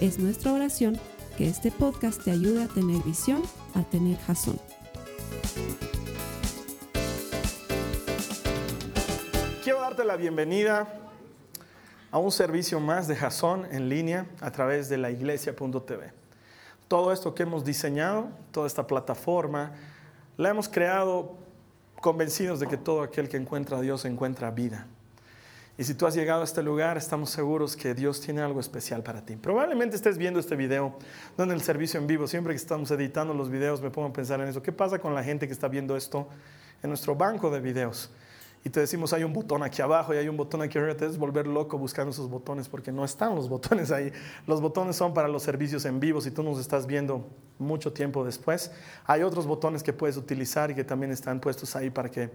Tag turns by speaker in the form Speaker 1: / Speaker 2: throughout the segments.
Speaker 1: Es nuestra oración que este podcast te ayude a tener visión, a tener jazón.
Speaker 2: Quiero darte la bienvenida a un servicio más de Jason en línea a través de la iglesia.tv. Todo esto que hemos diseñado, toda esta plataforma, la hemos creado convencidos de que todo aquel que encuentra a Dios encuentra vida. Y si tú has llegado a este lugar, estamos seguros que Dios tiene algo especial para ti. Probablemente estés viendo este video, no en el servicio en vivo. Siempre que estamos editando los videos me pongo a pensar en eso. ¿Qué pasa con la gente que está viendo esto en nuestro banco de videos? Y te decimos, hay un botón aquí abajo y hay un botón aquí arriba. Te debes volver loco buscando esos botones porque no están los botones ahí. Los botones son para los servicios en vivo. Si tú nos estás viendo mucho tiempo después, hay otros botones que puedes utilizar y que también están puestos ahí para que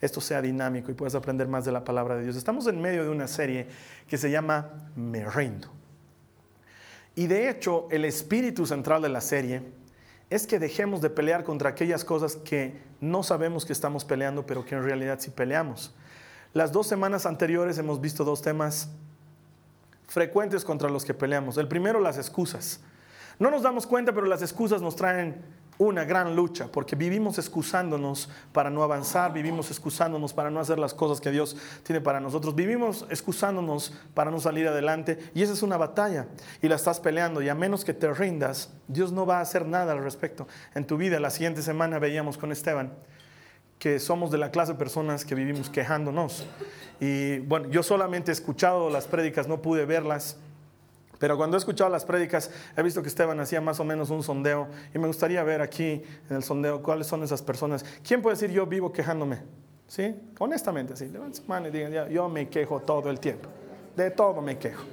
Speaker 2: esto sea dinámico y puedas aprender más de la palabra de Dios. Estamos en medio de una serie que se llama Me Rindo. Y de hecho, el espíritu central de la serie es que dejemos de pelear contra aquellas cosas que no sabemos que estamos peleando, pero que en realidad sí peleamos. Las dos semanas anteriores hemos visto dos temas frecuentes contra los que peleamos. El primero, las excusas. No nos damos cuenta, pero las excusas nos traen una gran lucha, porque vivimos excusándonos para no avanzar, vivimos excusándonos para no hacer las cosas que Dios tiene para nosotros, vivimos excusándonos para no salir adelante, y esa es una batalla, y la estás peleando, y a menos que te rindas, Dios no va a hacer nada al respecto. En tu vida, la siguiente semana veíamos con Esteban que somos de la clase de personas que vivimos quejándonos. Y bueno, yo solamente he escuchado las prédicas, no pude verlas pero cuando he escuchado las prédicas, he visto que Esteban hacía más o menos un sondeo y me gustaría ver aquí en el sondeo cuáles son esas personas. ¿Quién puede decir yo vivo quejándome? ¿Sí? Honestamente, sí. Levanten su mano y digan, yo me quejo todo el tiempo. De todo me quejo.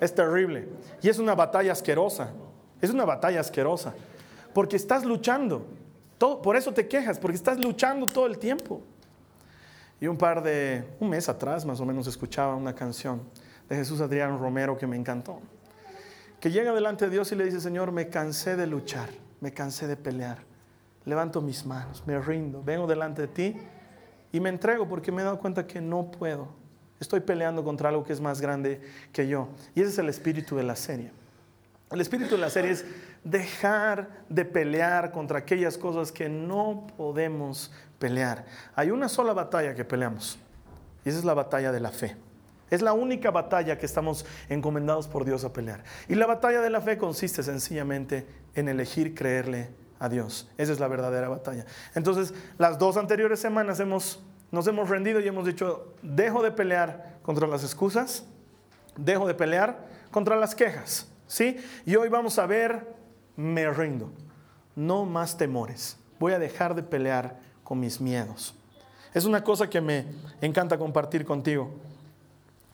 Speaker 2: Es terrible. Y es una batalla asquerosa. Es una batalla asquerosa. Porque estás luchando. Por eso te quejas, porque estás luchando todo el tiempo. Y un par de, un mes atrás más o menos escuchaba una canción de Jesús Adrián Romero que me encantó que llega delante de Dios y le dice, Señor, me cansé de luchar, me cansé de pelear, levanto mis manos, me rindo, vengo delante de ti y me entrego porque me he dado cuenta que no puedo. Estoy peleando contra algo que es más grande que yo. Y ese es el espíritu de la serie. El espíritu de la serie es dejar de pelear contra aquellas cosas que no podemos pelear. Hay una sola batalla que peleamos y esa es la batalla de la fe. Es la única batalla que estamos encomendados por Dios a pelear. Y la batalla de la fe consiste sencillamente en elegir creerle a Dios. Esa es la verdadera batalla. Entonces, las dos anteriores semanas hemos, nos hemos rendido y hemos dicho, dejo de pelear contra las excusas, dejo de pelear contra las quejas. ¿sí? Y hoy vamos a ver, me rindo. No más temores. Voy a dejar de pelear con mis miedos. Es una cosa que me encanta compartir contigo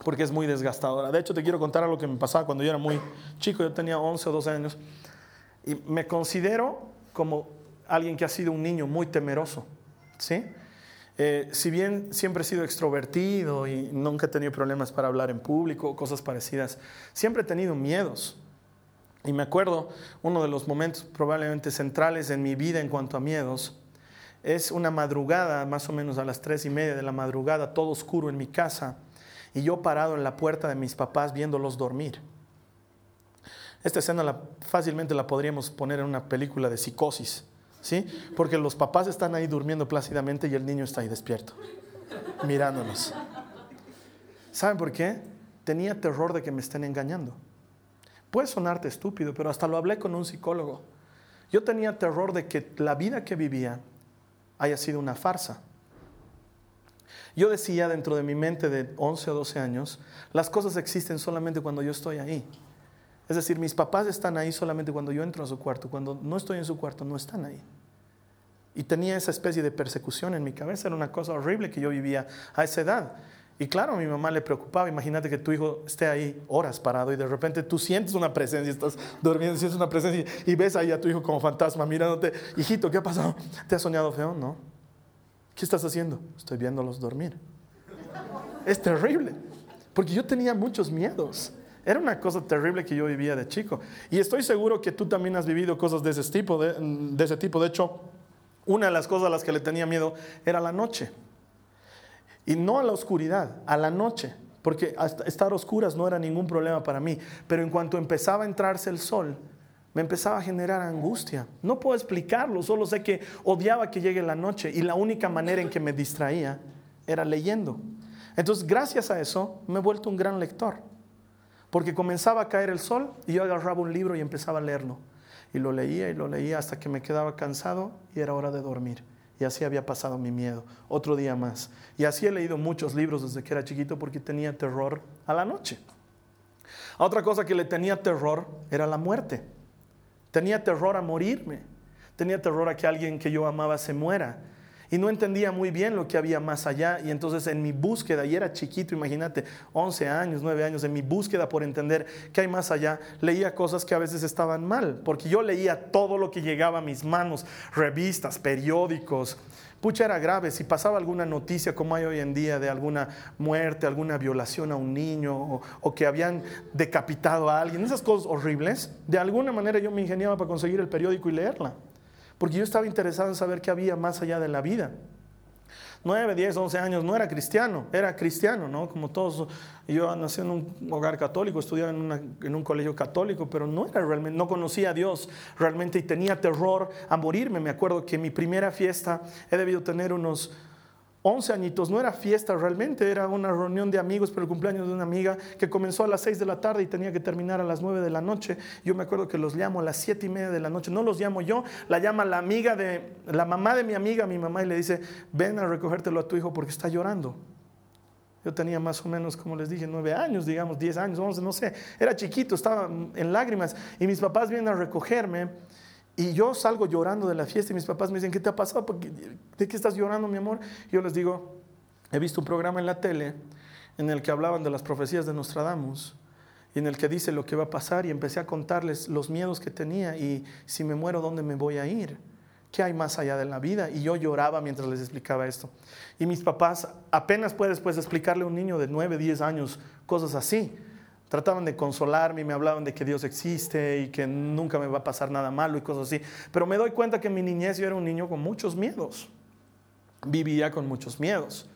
Speaker 2: porque es muy desgastadora. De hecho, te quiero contar algo que me pasaba cuando yo era muy chico, yo tenía 11 o 12 años, y me considero como alguien que ha sido un niño muy temeroso, ¿sí? Eh, si bien siempre he sido extrovertido y nunca he tenido problemas para hablar en público, cosas parecidas, siempre he tenido miedos. Y me acuerdo, uno de los momentos probablemente centrales en mi vida en cuanto a miedos, es una madrugada, más o menos a las tres y media de la madrugada, todo oscuro en mi casa y yo parado en la puerta de mis papás viéndolos dormir. Esta escena fácilmente la podríamos poner en una película de psicosis, ¿sí? Porque los papás están ahí durmiendo plácidamente y el niño está ahí despierto, mirándonos. ¿Saben por qué? Tenía terror de que me estén engañando. Puede sonarte estúpido, pero hasta lo hablé con un psicólogo. Yo tenía terror de que la vida que vivía haya sido una farsa. Yo decía dentro de mi mente de 11 o 12 años, las cosas existen solamente cuando yo estoy ahí. Es decir, mis papás están ahí solamente cuando yo entro a su cuarto. Cuando no estoy en su cuarto, no están ahí. Y tenía esa especie de persecución en mi cabeza. Era una cosa horrible que yo vivía a esa edad. Y claro, a mi mamá le preocupaba. Imagínate que tu hijo esté ahí horas parado y de repente tú sientes una presencia, estás durmiendo, sientes una presencia y, ves ahí a tu hijo como fantasma mirándote. Hijito, ¿qué ha pasado? ¿Te has soñado feo? No. ¿Qué estás haciendo? Estoy viéndolos dormir. Es terrible, porque yo tenía muchos miedos. Era una cosa terrible que yo vivía de chico. Y estoy seguro que tú también has vivido cosas de ese tipo. De, ese tipo. de hecho, una de las cosas a las que le tenía miedo era la noche. Y no a la oscuridad, a la noche, porque estar oscuras no era ningún problema para mí. Pero en cuanto empezaba a entrarse el sol, me empezaba a generar angustia. No puedo explicarlo, solo sé que odiaba que llegue la noche y la única manera en que me distraía era leyendo. Entonces, gracias a eso, me he vuelto un gran lector. Porque comenzaba a caer el sol y yo agarraba un libro y empezaba a leerlo. Y lo leía y lo leía hasta que me quedaba cansado y era hora de dormir. Y así había pasado mi miedo, otro día más. Y así he leído muchos libros desde que era chiquito porque tenía terror a la noche. Otra cosa que le tenía terror era la muerte. Tenía terror a morirme. Tenía terror a que alguien que yo amaba se muera. Y no entendía muy bien lo que había más allá. Y entonces en mi búsqueda, y era chiquito, imagínate, 11 años, 9 años, en mi búsqueda por entender qué hay más allá, leía cosas que a veces estaban mal. Porque yo leía todo lo que llegaba a mis manos, revistas, periódicos. Pucha, era grave. Si pasaba alguna noticia como hay hoy en día de alguna muerte, alguna violación a un niño o, o que habían decapitado a alguien, esas cosas horribles, de alguna manera yo me ingeniaba para conseguir el periódico y leerla porque yo estaba interesado en saber qué había más allá de la vida. 9, 10, 11 años, no era cristiano, era cristiano, ¿no? Como todos, yo nací en un hogar católico, estudiaba en, en, un colegio católico, pero no era realmente, no conocía a Dios realmente y tenía terror a morirme. Me acuerdo que mi primera fiesta he debido tener unos 11 añitos, no era fiesta realmente, era una reunión de amigos por el cumpleaños de una amiga que comenzó a las 6 de la tarde y tenía que terminar a las 9 de la noche. Yo me acuerdo que los llamo a las 7 y media de la noche, no los llamo yo, la llama la amiga de, la mamá de mi amiga, mi mamá, y le dice, ven a recogértelo a tu hijo porque está llorando. Yo tenía más o menos, como les dije, 9 años, digamos, 10 años, 11, no sé, era chiquito, estaba en lágrimas y mis papás vienen a recogerme. Y yo salgo llorando de la fiesta y mis papás me dicen, ¿qué te ha pasado? ¿De qué estás llorando, mi amor? yo les digo, he visto un programa en la tele en el que hablaban de las profecías de Nostradamus y en el que dice lo que va a pasar y empecé a contarles los miedos que tenía y si me muero, ¿dónde me voy a ir? ¿Qué hay más allá de la vida? Y yo lloraba mientras les explicaba esto. Y mis papás, apenas puedes pues, explicarle a un niño de 9, 10 años cosas así. Trataban de consolarme y me hablaban de que Dios existe y que nunca me va a pasar nada malo y cosas así. Pero me doy cuenta que en mi niñez yo era un niño con muchos miedos. Vivía con muchos miedos.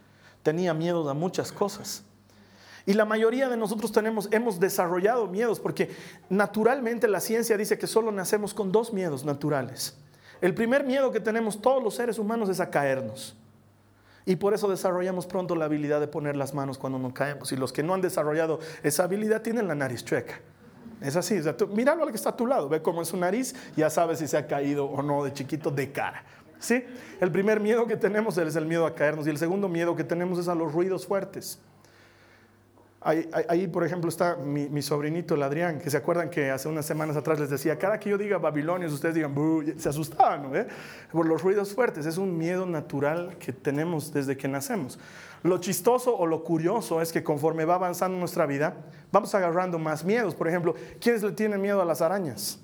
Speaker 2: Tenía miedo a muchas cosas. Y la mayoría de nosotros tenemos, hemos desarrollado miedos porque naturalmente la ciencia dice que solo nacemos con dos miedos naturales. El primer miedo que tenemos todos los seres humanos es a caernos. Y por eso desarrollamos pronto la habilidad de poner las manos cuando nos caemos. Y los que no han desarrollado esa habilidad tienen la nariz chueca. Es así, o míralo al que está a tu lado, ve cómo es su nariz, ya sabes si se ha caído o no de chiquito de cara. ¿Sí? El primer miedo que tenemos es el miedo a caernos y el segundo miedo que tenemos es a los ruidos fuertes. Ahí, por ejemplo, está mi, sobrinito, el Adrián, que se acuerdan que hace unas semanas atrás les decía, cada que yo diga Babilonios, ustedes digan, se asustaban, ¿no? Por los ruidos fuertes. Es un miedo natural que tenemos desde que nacemos. Lo chistoso o lo curioso es que conforme va avanzando nuestra vida, vamos agarrando más miedos. Por ejemplo, ¿quiénes le tienen miedo a las arañas?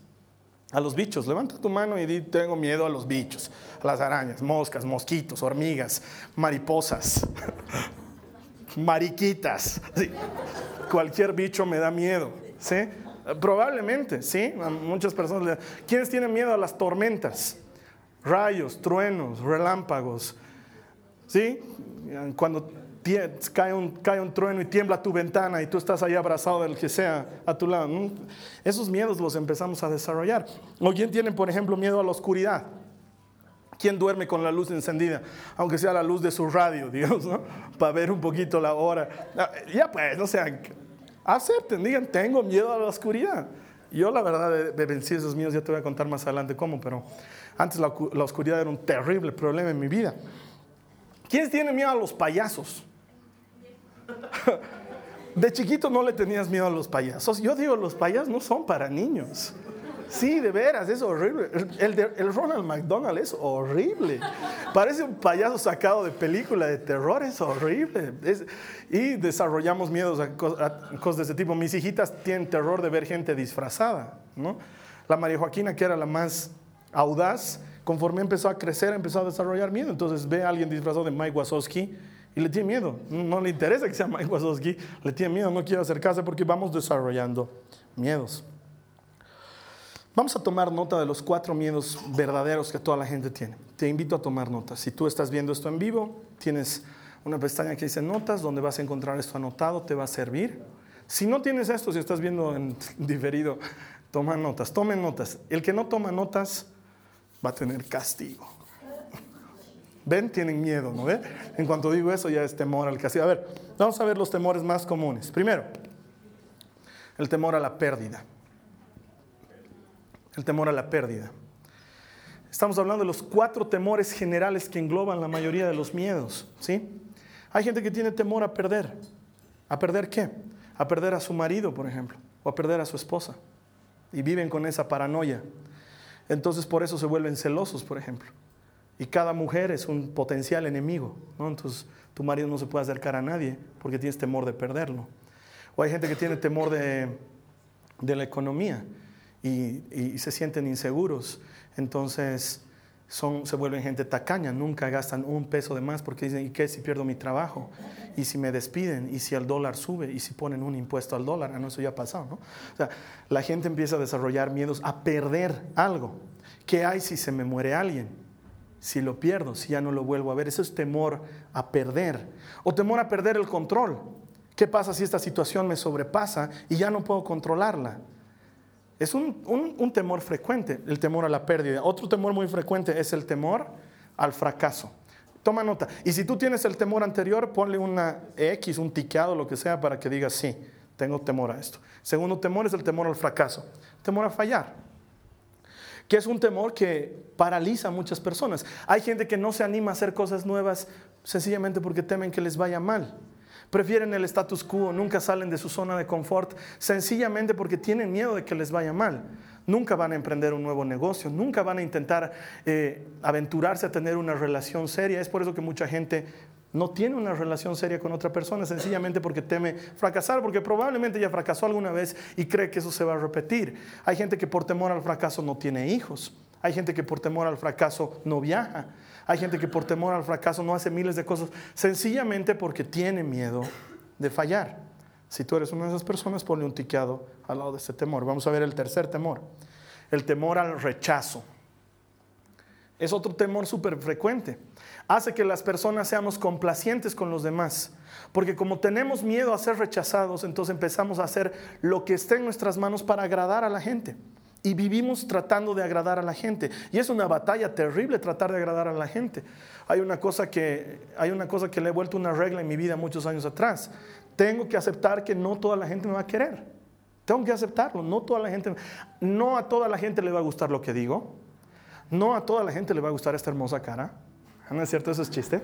Speaker 2: A los bichos. Levanta tu mano y di, tengo miedo a los bichos, a las arañas, moscas, mosquitos, hormigas, mariposas. mariquitas. Cualquier bicho me da miedo. ¿sí? Probablemente, ¿sí? muchas personas le ¿Quiénes tienen miedo a las tormentas? Rayos, truenos, relámpagos. ¿Sí? Cuando cae un, cae un trueno y tiembla tu ventana y tú estás ahí abrazado del que sea a tu lado. Esos miedos los empezamos a desarrollar. ¿O quién tiene, por ejemplo, miedo a la oscuridad? ¿Quién duerme con la luz encendida? Aunque sea la luz de su radio, Dios, ¿no? Para ver un poquito la hora. Ah, ya pues, no sean, acepten, digan, tengo miedo a la oscuridad. Yo la verdad vencido esos miedos, ya te voy a contar más adelante cómo, pero antes la, la oscuridad era un terrible problema en mi vida. ¿Quién tiene miedo a los payasos? De chiquito no le tenías miedo a los payasos. Yo digo, los payasos no son para niños. Sí, de veras, es horrible. El, Ronald McDonald es horrible. Parece un payaso sacado de película de terror, es horrible. y desarrollamos miedos a, cosas de ese tipo. Mis hijitas tienen terror de ver gente disfrazada, ¿no? La María Joaquina, que era la más audaz, conforme empezó a crecer, empezó a desarrollar miedo. Entonces ve a alguien disfrazado de Mike Wazowski y le tiene miedo. No le interesa que sea Mike Wazowski, le tiene miedo, no quiere acercarse porque vamos desarrollando miedos. Vamos a tomar nota de los cuatro miedos verdaderos que toda la gente tiene. Te invito a tomar notas. Si tú estás viendo esto en vivo, tienes una pestaña que dice notas, donde vas a encontrar esto anotado, te va a servir. Si no tienes esto, si estás viendo en diferido, toma notas, tomen notas. El que no toma notas va a tener castigo. ¿Ven? Tienen miedo, ¿no ve? En cuanto digo eso, ya es temor al castigo. A ver, vamos a ver los temores más comunes. Primero, el temor a la pérdida el temor a la pérdida. Estamos hablando de los cuatro temores generales que engloban la mayoría de los miedos, ¿sí? Hay gente que tiene temor a perder. ¿A perder qué? A perder a su marido, por ejemplo, o a perder a su esposa. Y viven con esa paranoia. Entonces por eso se vuelven celosos, por ejemplo. Y cada mujer es un potencial enemigo, ¿no? Entonces tu marido no se puede acercar a nadie porque tienes temor de perderlo. O hay gente que tiene temor de, de la economía y, se sienten inseguros. Entonces son, se vuelven gente tacaña, nunca gastan un peso de más porque dicen, ¿y qué si pierdo mi trabajo? ¿Y si me despiden? ¿Y si el dólar sube? ¿Y si ponen un impuesto al dólar? Ah, no, eso ya ha pasado, ¿no? O sea, la gente empieza a desarrollar miedos a perder algo. ¿Qué hay si se me muere alguien? Si lo pierdo, si ya no lo vuelvo a ver. Eso es temor a perder. O temor a perder el control. ¿Qué pasa si esta situación me sobrepasa y ya no puedo controlarla? Es un, temor frecuente, el temor a la pérdida. Otro temor muy frecuente es el temor al fracaso. Toma nota. Y si tú tienes el temor anterior, ponle una X, un tiqueado, lo que sea, para que digas, sí, tengo temor a esto. Segundo temor es el temor al fracaso, temor a fallar, que es un temor que paraliza a muchas personas. Hay gente que no se anima a hacer cosas nuevas sencillamente porque temen que les vaya mal. Prefieren el status quo, nunca salen de su zona de confort, sencillamente porque tienen miedo de que les vaya mal. Nunca van a emprender un nuevo negocio, nunca van a intentar eh, aventurarse a tener una relación seria. Es por eso que mucha gente no tiene una relación seria con otra persona, sencillamente porque teme fracasar, porque probablemente ya fracasó alguna vez y cree que eso se va a repetir. Hay gente que por temor al fracaso no tiene hijos. Hay gente que por temor al fracaso no viaja. Hay gente que por temor al fracaso no hace miles de cosas, sencillamente porque tiene miedo de fallar. Si tú eres una de esas personas, ponle un tiqueado al lado de ese temor. Vamos a ver el tercer temor, el temor al rechazo. Es otro temor súper frecuente. Hace que las personas seamos complacientes con los demás. Porque como tenemos miedo a ser rechazados, entonces empezamos a hacer lo que esté en nuestras manos para agradar a la gente y vivimos tratando de agradar a la gente. Y es una batalla terrible tratar de agradar a la gente. Hay una cosa que, hay una cosa que le he vuelto una regla en mi vida muchos años atrás. Tengo que aceptar que no toda la gente me va a querer. Tengo que aceptarlo. No, toda la gente, no a toda la gente le va a gustar lo que digo. No a toda la gente le va a gustar esta hermosa cara. ¿No es cierto? Eso es chiste.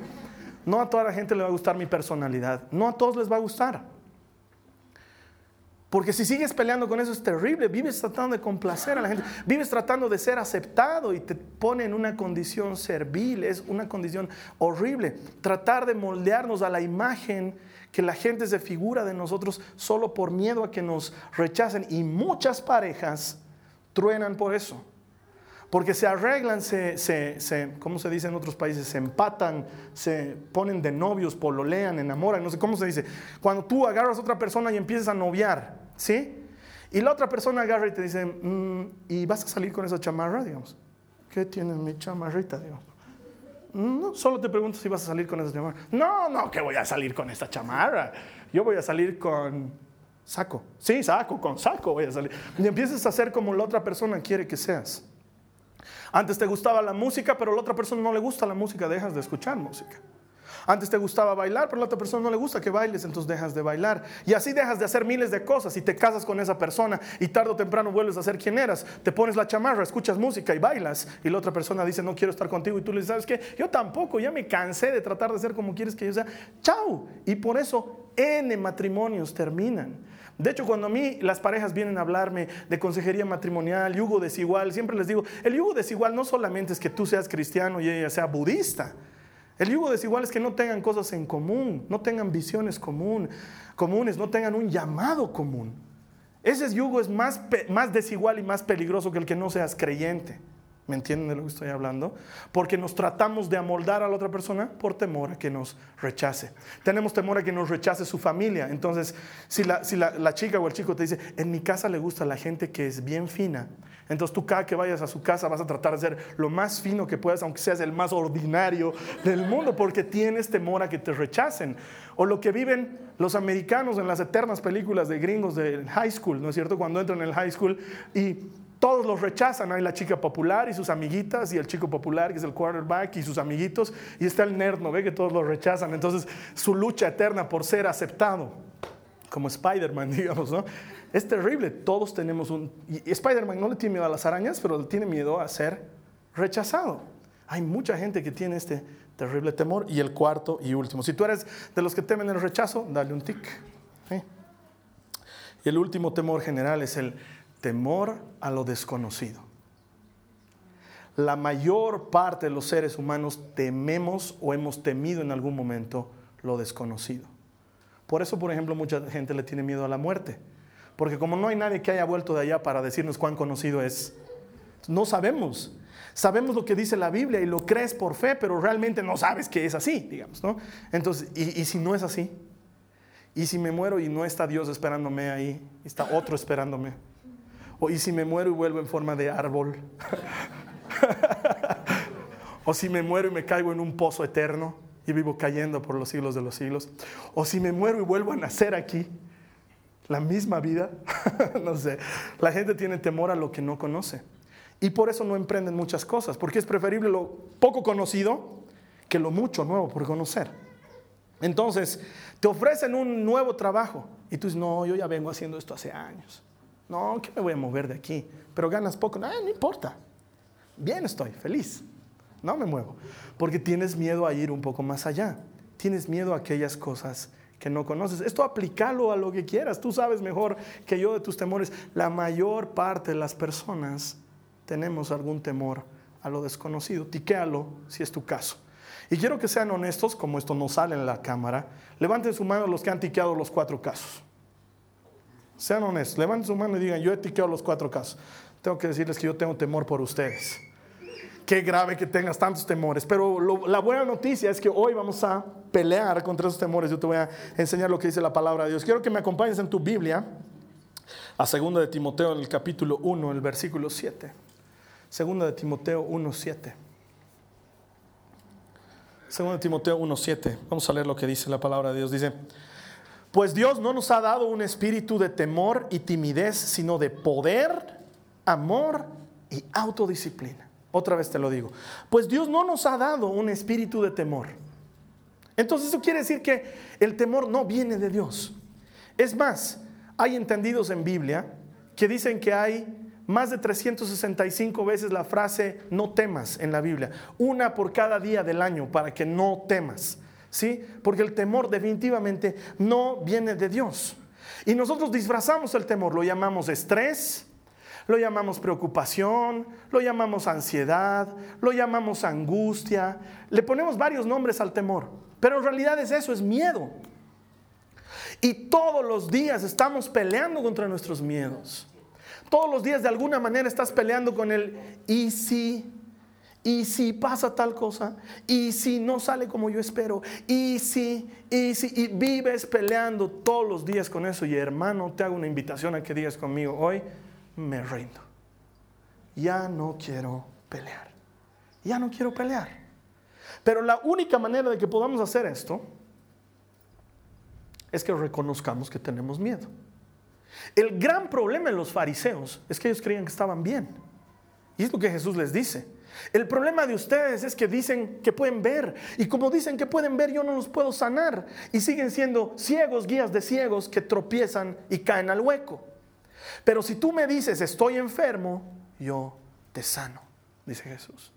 Speaker 2: No a toda la gente le va a gustar mi personalidad. No a todos les va a gustar. Porque si sigues peleando con eso es terrible, vives tratando de complacer a la gente, vives tratando de ser aceptado y te pone en una condición servil, es una condición horrible. Tratar de moldearnos a la imagen que la gente se figura de nosotros solo por miedo a que nos rechacen y muchas parejas truenan por eso. Porque se arreglan, se, se, se, ¿cómo se dice en otros países? Se empatan, se ponen de novios, pololean, enamoran, no sé cómo se dice. Cuando tú agarras a otra persona y empiezas a noviar, ¿sí? Y la otra persona agarra y te dice, mm, ¿y vas a salir con esa chamarra, digamos? ¿Qué tienes mi chamarrita? No, solo te pregunto si vas a salir con esa chamarra. No, no, que voy a salir con esta chamarra. Yo voy a salir con saco. Sí, saco, con saco voy a salir. Y empiezas a hacer como la otra persona quiere que seas. Antes te gustaba la música, pero a la otra persona no le gusta la música, dejas de escuchar música. Antes te gustaba bailar, pero a la otra persona no le gusta que bailes, entonces dejas de bailar. Y así dejas de hacer miles de cosas y te casas con esa persona y tarde o temprano vuelves a ser quien eras. Te pones la chamarra, escuchas música y bailas. Y la otra persona dice, no quiero estar contigo. Y tú le dices, ¿sabes qué? Yo tampoco, ya me cansé de tratar de ser como quieres que yo sea. Chao. Y por eso N matrimonios terminan. De hecho, cuando a mí las parejas vienen a hablarme de consejería matrimonial, yugo desigual, siempre les digo, el yugo desigual no solamente es que tú seas cristiano y ella sea budista. El yugo desigual es que no tengan cosas en común, no tengan visiones común, comunes, no tengan un llamado común. Ese yugo es más, desigual y más peligroso que el que no seas creyente. ¿Me entienden de lo que estoy hablando? Porque nos tratamos de amoldar a la otra persona por temor a que nos rechace. Tenemos temor a que nos rechace su familia. Entonces, si la, chica o el chico te dice, en mi casa le gusta la gente que es bien fina, entonces tú cada que vayas a su casa vas a tratar de ser lo más fino que puedas, aunque seas el más ordinario del mundo, porque tienes temor a que te rechacen. O lo que viven los americanos en las eternas películas de gringos de high school, ¿no es cierto? Cuando entran en el high school y todos los rechazan. Hay la chica popular y sus amiguitas, y el chico popular que es el quarterback y sus amiguitos, y está el nerd, ¿no ve? Que todos los rechazan. Entonces, su lucha eterna por ser aceptado, como Spider-Man, digamos, ¿no? Es terrible. Todos tenemos un. Spider-Man no le tiene miedo a las arañas, pero le tiene miedo a ser rechazado. Hay mucha gente que tiene este terrible temor. Y el cuarto y último. Si tú eres de los que temen el rechazo, dale un tic. Y el último temor general es el temor a lo desconocido. La mayor parte de los seres humanos tememos o hemos temido en algún momento lo desconocido. Por eso, por ejemplo, mucha gente le tiene miedo a la muerte. Porque como no hay nadie que haya vuelto de allá para decirnos cuán conocido es, no sabemos. Sabemos lo que dice la Biblia y lo crees por fe, pero realmente no sabes que es así, digamos, ¿no? Entonces, ¿y, y si no es así? ¿Y si me muero y no está Dios esperándome ahí? Está otro esperándome. O y si me muero y vuelvo en forma de árbol. o si me muero y me caigo en un pozo eterno y vivo cayendo por los siglos de los siglos. O si me muero y vuelvo a nacer aquí, la misma vida. no sé. La gente tiene temor a lo que no conoce. Y por eso no emprenden muchas cosas, porque es preferible lo poco conocido que lo mucho nuevo por conocer. Entonces, te ofrecen un nuevo trabajo y tú dices, no, yo ya vengo haciendo esto hace años. No, que me voy a mover de aquí? Pero ganas poco. No, no importa. Bien estoy, feliz. No me muevo. Porque tienes miedo a ir un poco más allá. Tienes miedo a aquellas cosas que no conoces. Esto aplícalo a lo que quieras. Tú sabes mejor que yo de tus temores. La mayor parte de las personas tenemos algún temor a lo desconocido. Tiquéalo si es tu caso. Y quiero que sean honestos, como esto no sale en la cámara. Levanten su mano los que han tiqueado los cuatro casos. Sean honestos, levanten su mano y digan, yo he tiqueado los cuatro casos. Tengo que decirles que yo tengo temor por ustedes. Qué grave que tengas tantos temores. Pero la buena noticia es que hoy vamos a pelear contra esos temores. Yo te voy a enseñar lo que dice la palabra de Dios. Quiero que me acompañes en tu Biblia a 2 de Timoteo en el capítulo 1, el versículo 7. 2 de Timoteo 1, 7. 2 de Timoteo 1, 7. Vamos a leer lo que dice la palabra de Dios. Dice, pues Dios no nos ha dado un espíritu de temor y timidez, sino de poder, amor y autodisciplina. Otra vez te lo digo. Pues Dios no nos ha dado un espíritu de temor. Entonces eso quiere decir que el temor no viene de Dios. Es más, hay entendidos en Biblia que dicen que hay más de 365 veces la frase no temas en la Biblia. Una por cada día del año para que no temas. ¿sí? Porque el temor definitivamente no viene de Dios. Y nosotros disfrazamos el temor, lo llamamos estrés, lo llamamos preocupación, lo llamamos ansiedad, lo llamamos angustia, le ponemos varios nombres al temor, pero en realidad es eso, es miedo. Y todos los días estamos peleando contra nuestros miedos. Todos los días de alguna manera estás peleando con el y si y si pasa tal cosa, y si no sale como yo espero, y si, y si, y vives peleando todos los días con eso. Y hermano, te hago una invitación a que digas conmigo, hoy me rindo. Ya no quiero pelear. Ya no quiero pelear. Pero la única manera de que podamos hacer esto es que reconozcamos que tenemos miedo. El gran problema en los fariseos es que ellos creían que estaban bien. Y es lo que Jesús les dice. El problema de ustedes es que dicen que pueden ver y como dicen que pueden ver yo no los puedo sanar y siguen siendo ciegos, guías de ciegos que tropiezan y caen al hueco. Pero si tú me dices estoy enfermo, yo te sano, dice Jesús.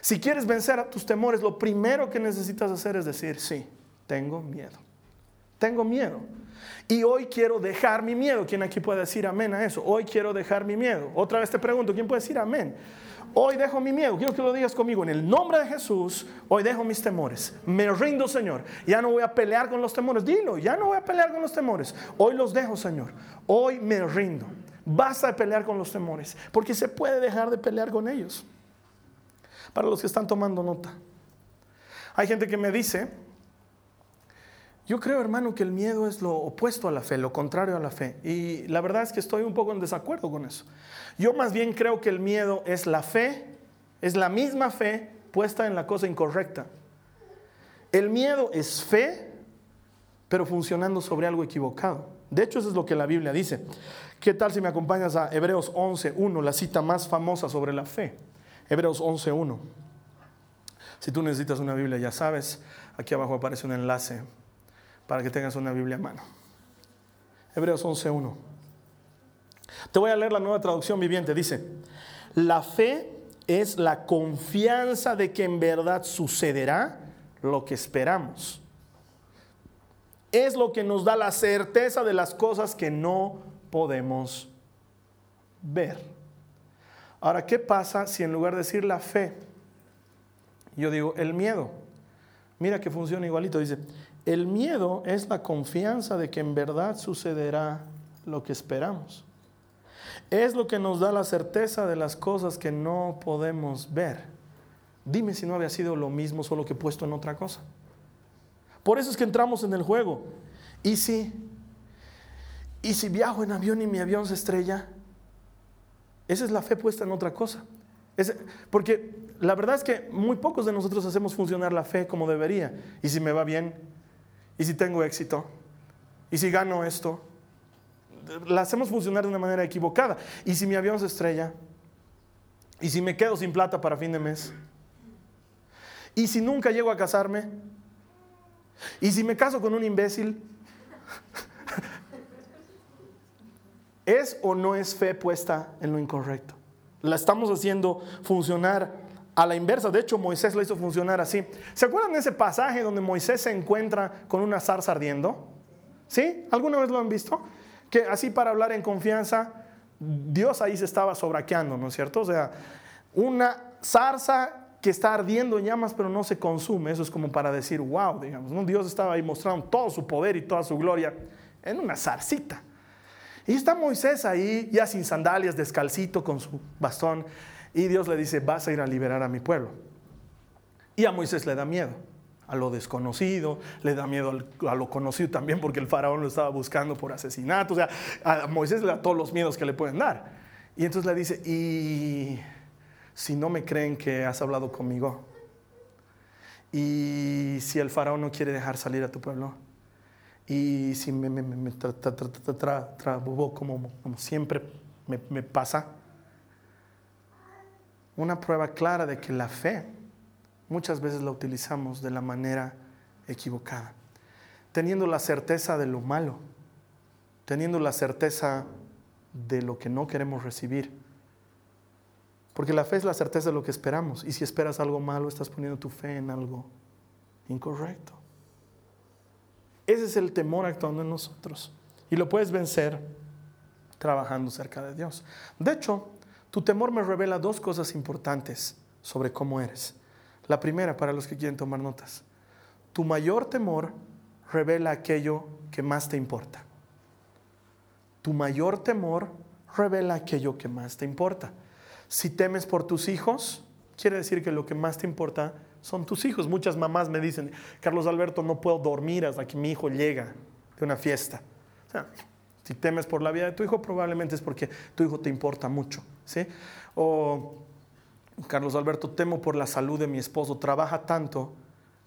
Speaker 2: Si quieres vencer a tus temores, lo primero que necesitas hacer es decir, sí, tengo miedo. Tengo miedo. Y hoy quiero dejar mi miedo. ¿Quién aquí puede decir amén a eso? Hoy quiero dejar mi miedo. Otra vez te pregunto, ¿quién puede decir amén? Hoy dejo mi miedo. Quiero que lo digas conmigo. En el nombre de Jesús, hoy dejo mis temores. Me rindo, Señor. Ya no voy a pelear con los temores. Dilo, ya no voy a pelear con los temores. Hoy los dejo, Señor. Hoy me rindo. Basta de pelear con los temores. Porque se puede dejar de pelear con ellos. Para los que están tomando nota. Hay gente que me dice, yo creo, hermano, que el miedo es lo opuesto a la fe, lo contrario a la fe. Y la verdad es que estoy un poco en desacuerdo con eso. Yo más bien creo que el miedo es la fe, es la misma fe puesta en la cosa incorrecta. El miedo es fe, pero funcionando sobre algo equivocado. De hecho, eso es lo que la Biblia dice. ¿Qué tal si me acompañas a Hebreos 11.1, la cita más famosa sobre la fe? Hebreos 11.1. Si tú necesitas una Biblia, ya sabes, aquí abajo aparece un enlace para que tengas una Biblia a mano. Hebreos 11.1. Te voy a leer la nueva traducción viviente. Dice, la fe es la confianza de que en verdad sucederá lo que esperamos. Es lo que nos da la certeza de las cosas que no podemos ver. Ahora, ¿qué pasa si en lugar de decir la fe, yo digo el miedo? Mira que funciona igualito. Dice, el miedo es la confianza de que en verdad sucederá lo que esperamos. Es lo que nos da la certeza de las cosas que no podemos ver. Dime si no había sido lo mismo, solo que puesto en otra cosa. Por eso es que entramos en el juego. ¿Y si? ¿Y si viajo en avión y mi avión se estrella? Esa es la fe puesta en otra cosa. porque la verdad es que muy pocos de nosotros hacemos funcionar la fe como debería. ¿Y si me va bien? ¿Y si tengo éxito? ¿Y si gano esto? La hacemos funcionar de una manera equivocada. ¿Y si mi avión se estrella? ¿Y si me quedo sin plata para fin de mes? ¿Y si nunca llego a casarme? ¿Y si me caso con un imbécil? ¿Es o no es fe puesta en lo incorrecto? La estamos haciendo funcionar a la inversa. De hecho, Moisés lo hizo funcionar así. ¿Se acuerdan de ese pasaje donde Moisés se encuentra con una zarza ardiendo? ¿Sí? ¿Alguna vez lo han visto? Que así para hablar en confianza, Dios ahí se estaba sobraqueando, ¿no es cierto? O sea, una zarza que está ardiendo en llamas pero no se consume. Eso es como para decir, wow, digamos. Dios estaba ahí mostrando todo su poder y toda su gloria en una zarcita. Y está Moisés ahí, ya sin sandalias, descalcito, con su bastón. Y Dios le dice, vas a ir a liberar a mi pueblo. Y a Moisés le da miedo a lo desconocido, le da miedo a lo conocido también porque el faraón lo estaba buscando por asesinato. O sea, a Moisés le da todos los miedos que le pueden dar. Y entonces le dice, y si no me creen que has hablado conmigo, y si el faraón no quiere dejar salir a tu pueblo, y si me, me, como siempre me pasa, una prueba clara de que la fe muchas veces la utilizamos de la manera equivocada, teniendo la certeza de lo malo, teniendo la certeza de lo que no queremos recibir. Porque la fe es la certeza de lo que esperamos. Y si esperas algo malo, estás poniendo tu fe en algo incorrecto. Ese es el temor actuando en nosotros. Y lo puedes vencer trabajando cerca de Dios. De hecho, tu temor me revela dos cosas importantes sobre cómo eres. La primera, para los que quieren tomar notas, tu mayor temor revela aquello que más te importa. Tu mayor temor revela aquello que más te importa. Si temes por tus hijos, quiere decir que lo que más te importa son tus hijos. Muchas mamás me dicen, Carlos Alberto, no puedo dormir hasta que mi hijo llega de una fiesta. Si temes por la vida de tu hijo, probablemente es porque tu hijo te importa mucho. ¿sí? O, Carlos Alberto, temo por la salud de mi esposo, trabaja tanto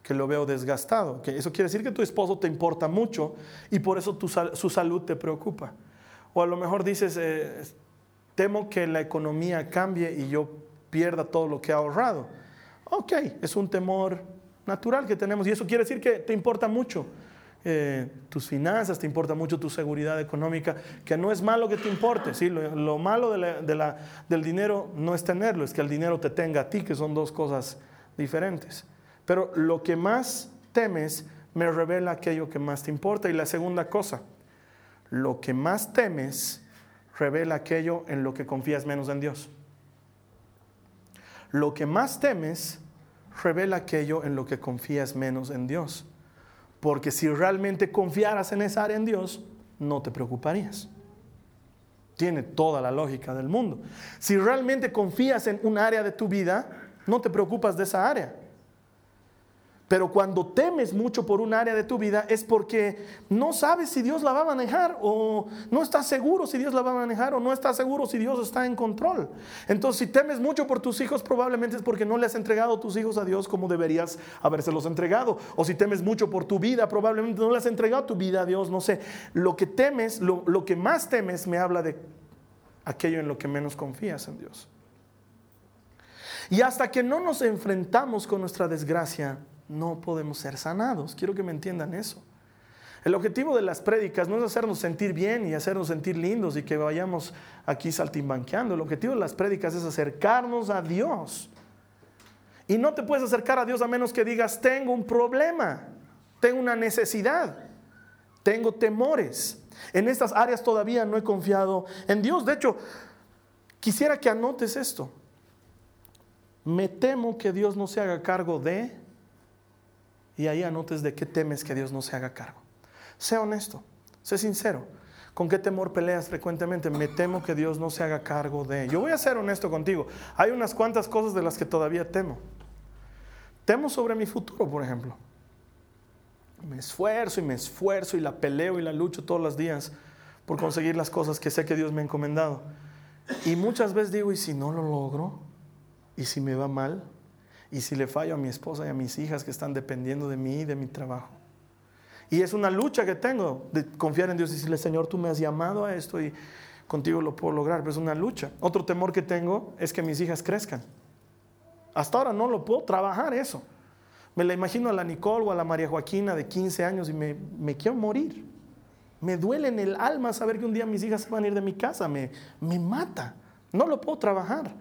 Speaker 2: que lo veo desgastado. Que eso quiere decir que tu esposo te importa mucho y por eso su salud te preocupa. O a lo mejor dices, eh, temo que la economía cambie y yo pierda todo lo que he ahorrado. Ok, es un temor natural que tenemos y eso quiere decir que te importa mucho. Eh, tus finanzas, te importa mucho tu seguridad económica, que no es malo que te importe, ¿sí? lo, malo del dinero no es tenerlo, es que el dinero te tenga a ti, que son dos cosas diferentes. Pero lo que más temes me revela aquello que más te importa. Y la segunda cosa, lo que más temes revela aquello en lo que confías menos en Dios. Lo que más temes revela aquello en lo que confías menos en Dios. Porque si realmente confiaras en esa área en Dios, no te preocuparías. Tiene toda la lógica del mundo. Si realmente confías en un área de tu vida, no te preocupas de esa área. Pero cuando temes mucho por un área de tu vida es porque no sabes si Dios la va a manejar o no estás seguro si Dios la va a manejar o no estás seguro si Dios está en control. Entonces si temes mucho por tus hijos probablemente es porque no le has entregado tus hijos a Dios como deberías habérselos entregado. O si temes mucho por tu vida probablemente no le has entregado tu vida a Dios, no sé. Lo que temes, lo, lo que más temes me habla de aquello en lo que menos confías en Dios. Y hasta que no nos enfrentamos con nuestra desgracia, no podemos ser sanados. Quiero que me entiendan eso. El objetivo de las prédicas no es hacernos sentir bien y hacernos sentir lindos y que vayamos aquí saltimbanqueando. El objetivo de las prédicas es acercarnos a Dios. Y no te puedes acercar a Dios a menos que digas, tengo un problema, tengo una necesidad, tengo temores. En estas áreas todavía no he confiado en Dios. De hecho, quisiera que anotes esto. Me temo que Dios no se haga cargo de y ahí anotes de qué temes que Dios no se haga cargo. Sé honesto, sé sincero. ¿Con qué temor peleas frecuentemente? Me temo que Dios no se haga cargo de. Yo voy a ser honesto contigo. Hay unas cuantas cosas de las que todavía temo. Temo sobre mi futuro, por ejemplo. Me esfuerzo y me esfuerzo y la peleo y la lucho todos los días por conseguir las cosas que sé que Dios me ha encomendado. Y muchas veces digo, ¿y si no lo logro? ¿Y si me va mal? Y si le fallo a mi esposa y a mis hijas que están dependiendo de mí y de mi trabajo. Y es una lucha que tengo de confiar en Dios y decirle, Señor, tú me has llamado a esto y contigo lo puedo lograr, pero es una lucha. Otro temor que tengo es que mis hijas crezcan. Hasta ahora no lo puedo trabajar eso. Me la imagino a la Nicole o a la María Joaquina de 15 años y me, me quiero morir. Me duele en el alma saber que un día mis hijas se van a ir de mi casa. Me, me mata. No lo puedo trabajar.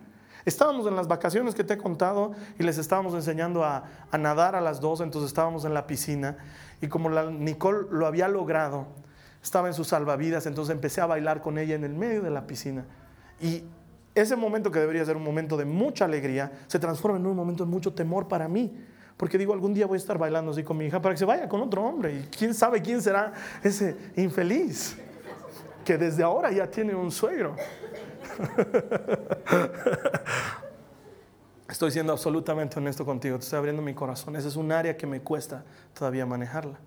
Speaker 2: Estábamos en las vacaciones que te he contado y les estábamos enseñando a, nadar a las dos, entonces estábamos en la piscina y como la Nicole lo había logrado, estaba en sus salvavidas, entonces empecé a bailar con ella en el medio de la piscina. Y ese momento que debería ser un momento de mucha alegría, se transforma en un momento de mucho temor para mí. Porque digo, algún día voy a estar bailando así con mi hija para que se vaya con otro hombre. Y quién sabe quién será ese infeliz que desde ahora ya tiene un suegro. Estoy siendo absolutamente honesto contigo, te estoy abriendo mi corazón. Esa es un área que me cuesta todavía manejarla.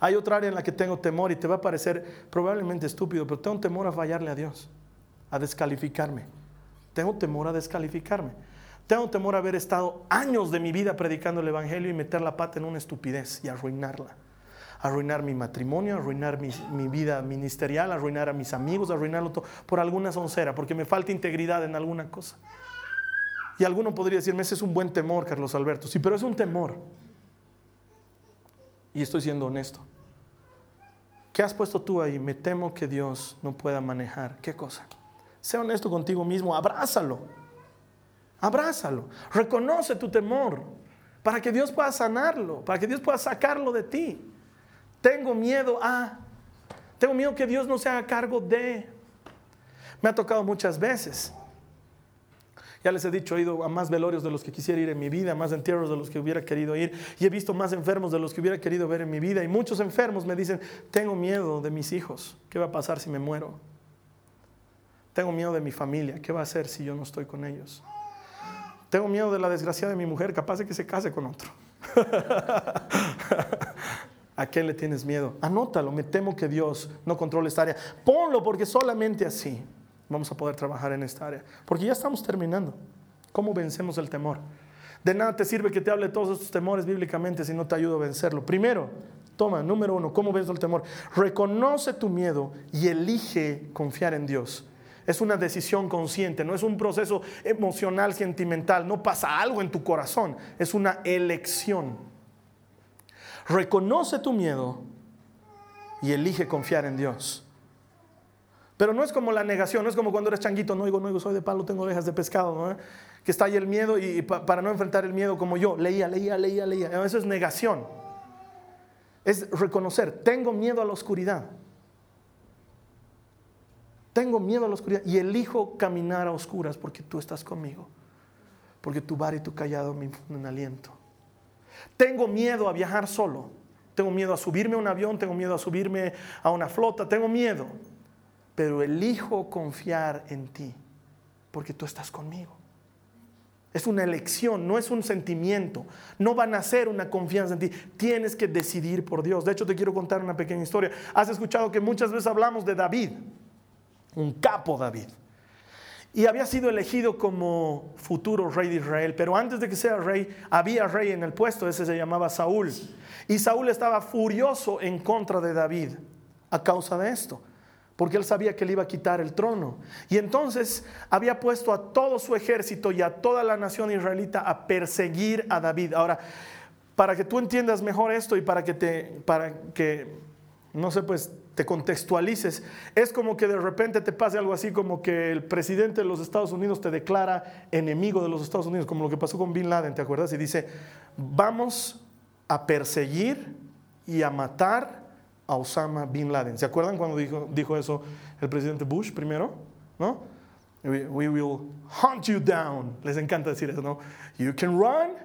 Speaker 2: Hay otra área en la que tengo temor y te va a parecer probablemente estúpido, pero tengo temor a fallarle a Dios, a descalificarme. Tengo temor a descalificarme. Tengo temor a haber estado años de mi vida predicando el Evangelio y meter la pata en una estupidez y arruinarla arruinar mi matrimonio, arruinar mi, vida ministerial, arruinar a mis amigos, arruinarlo todo por alguna soncera, porque me falta integridad en alguna cosa. Y alguno podría decirme, ese es un buen temor, Carlos Alberto. Sí, pero es un temor. Y estoy siendo honesto. ¿Qué has puesto tú ahí? Me temo que Dios no pueda manejar. ¿Qué cosa? Sea honesto contigo mismo, abrázalo. Abrázalo. Reconoce tu temor para que Dios pueda sanarlo, para que Dios pueda sacarlo de ti. Tengo miedo a, tengo miedo que Dios no se haga cargo de. Me ha tocado muchas veces. Ya les he dicho, he ido a más velorios de los que quisiera ir en mi vida, más entierros de los que hubiera querido ir, y he visto más enfermos de los que hubiera querido ver en mi vida. Y muchos enfermos me dicen, tengo miedo de mis hijos, ¿qué va a pasar si me muero? Tengo miedo de mi familia, ¿qué va a hacer si yo no estoy con ellos? Tengo miedo de la desgracia de mi mujer, capaz de que se case con otro. ¿A qué le tienes miedo? Anótalo, me temo que Dios no controle esta área. Ponlo porque solamente así vamos a poder trabajar en esta área. Porque ya estamos terminando. ¿Cómo vencemos el temor? De nada te sirve que te hable todos estos temores bíblicamente si no te ayudo a vencerlo. Primero, toma, número uno, ¿cómo venzo el temor? Reconoce tu miedo y elige confiar en Dios. Es una decisión consciente, no es un proceso emocional, sentimental, no pasa algo en tu corazón, es una elección. Reconoce tu miedo y elige confiar en Dios. Pero no es como la negación, no es como cuando eres changuito, no digo, no digo, soy de palo, tengo orejas de pescado, que está ahí el miedo y, para no enfrentar el miedo como yo, leía, leía, leía, leía. Eso es negación. Es reconocer, tengo miedo a la oscuridad. Tengo miedo a la oscuridad y elijo caminar a oscuras porque tú estás conmigo. Porque tu bar y tu callado me infunden aliento. Tengo miedo a viajar solo. Tengo miedo a subirme a un avión, tengo miedo a subirme a una flota, tengo miedo. Pero elijo confiar en ti porque tú estás conmigo. Es una elección, no es un sentimiento. No va a nacer una confianza en ti. Tienes que decidir por Dios. De hecho, te quiero contar una pequeña historia. Has escuchado que muchas veces hablamos de David, un capo David. Y había sido elegido como futuro rey de Israel. Pero antes de que sea rey, había rey en el puesto. Ese se llamaba Saúl. Y Saúl estaba furioso en contra de David a causa de esto porque él sabía que le iba a quitar el trono. Y entonces había puesto a todo su ejército y a toda la nación israelita a perseguir a David. Ahora, para que tú entiendas mejor esto y para que te, para que, no sé, pues te contextualices, es como que de repente te pase algo así como que el presidente de los Estados Unidos te declara enemigo de los Estados Unidos, como lo que pasó con Bin Laden, ¿te acuerdas? Y dice, vamos a perseguir y a matar a Osama Bin Laden. ¿Se acuerdan cuando dijo, dijo eso el presidente Bush primero? ¿No? We, will hunt you down. Les encanta decir eso, ¿no? You can run,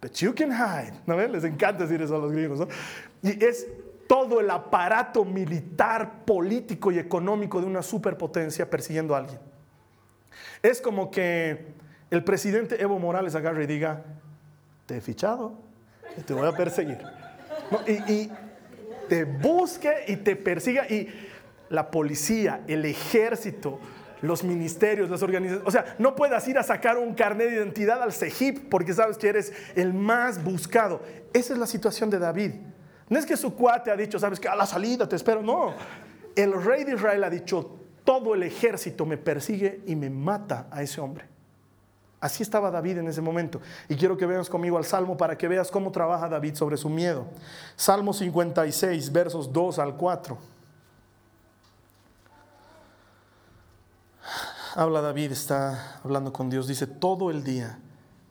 Speaker 2: but you can hide. ¿No ven? Les encanta decir eso a los gringos, ¿no? Y es todo el aparato militar, político y económico de una superpotencia persiguiendo a alguien. Es como que el presidente Evo Morales agarre y diga, te he fichado, te voy a perseguir. y, y te busque y te persiga y la policía, el ejército, los ministerios, las organizaciones. O sea, no puedas ir a sacar un carnet de identidad al CEGIP porque sabes que eres el más buscado. Esa es la situación de David. No es que su cuate ha dicho, sabes que a la salida te espero. No. El rey de Israel ha dicho, todo el ejército me persigue y me mata a ese hombre. Así estaba David en ese momento. Y quiero que veas conmigo al Salmo para que veas cómo trabaja David sobre su miedo. Salmo 56, versos 2 al 4. Habla David, está hablando con Dios. Dice, todo el día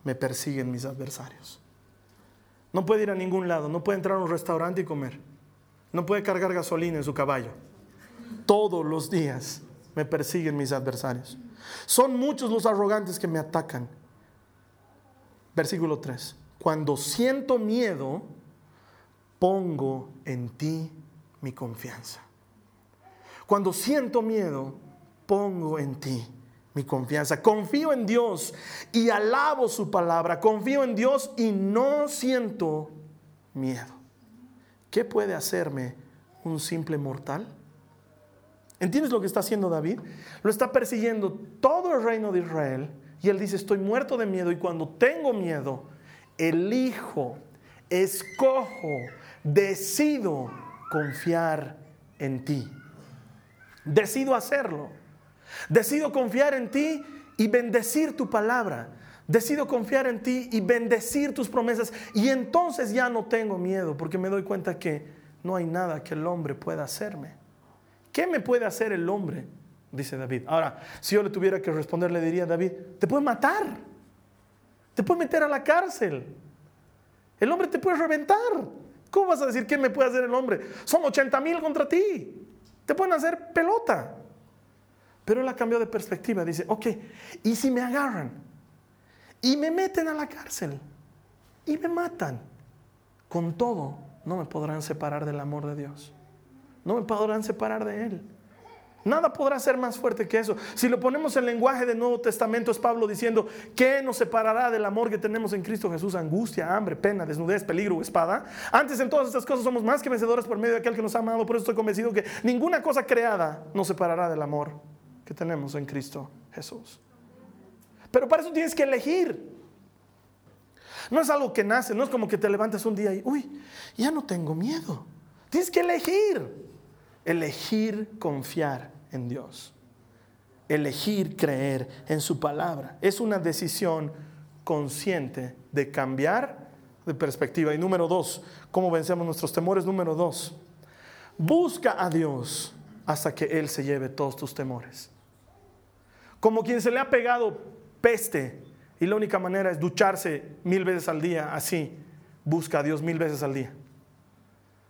Speaker 2: me persiguen mis adversarios. No puede ir a ningún lado, no puede entrar a un restaurante y comer. No puede cargar gasolina en su caballo. Todos los días me persiguen mis adversarios. Son muchos los arrogantes que me atacan. Versículo 3. Cuando siento miedo, pongo en ti mi confianza. Cuando siento miedo, pongo en ti mi confianza. Confío en Dios y alabo su palabra. Confío en Dios y no siento miedo. ¿Qué puede hacerme un simple mortal? ¿Entiendes lo que está haciendo David? Lo está persiguiendo todo el reino de Israel y él dice, estoy muerto de miedo y cuando tengo miedo, elijo, escojo, decido confiar en ti. Decido hacerlo. Decido confiar en ti y bendecir tu palabra. Decido confiar en ti y bendecir tus promesas. Y entonces ya no tengo miedo porque me doy cuenta que no hay nada que el hombre pueda hacerme. ¿Qué me puede hacer el hombre? Dice David. Ahora, si yo le tuviera que responder, le diría a David, te puede matar, te puede meter a la cárcel, el hombre te puede reventar. ¿Cómo vas a decir qué me puede hacer el hombre? Son 80 mil contra ti, te pueden hacer pelota. Pero él ha cambiado de perspectiva, dice, ok, ¿y si me agarran? Y me meten a la cárcel y me matan. Con todo, no me podrán separar del amor de Dios no me podrán separar de Él. Nada podrá ser más fuerte que eso. Si lo ponemos en lenguaje del Nuevo Testamento, es Pablo diciendo, ¿qué nos separará del amor que tenemos en Cristo Jesús? Angustia, hambre, pena, desnudez, peligro espada. Antes en todas estas cosas somos más que vencedores por medio de aquel que nos ha amado. Por eso estoy convencido que ninguna cosa creada nos separará del amor que tenemos en Cristo Jesús. Pero para eso tienes que elegir. No es algo que nace, no es como que te levantes un día y, uy, ya no tengo miedo. Tienes que elegir elegir confiar en Dios, elegir creer en su palabra. Es una decisión consciente de cambiar de perspectiva. Y número dos, ¿cómo vencemos nuestros temores? Número dos, busca a Dios hasta que Él se lleve todos tus temores. Como quien se le ha pegado peste y la única manera es ducharse mil veces al día, así, busca a Dios mil veces al día.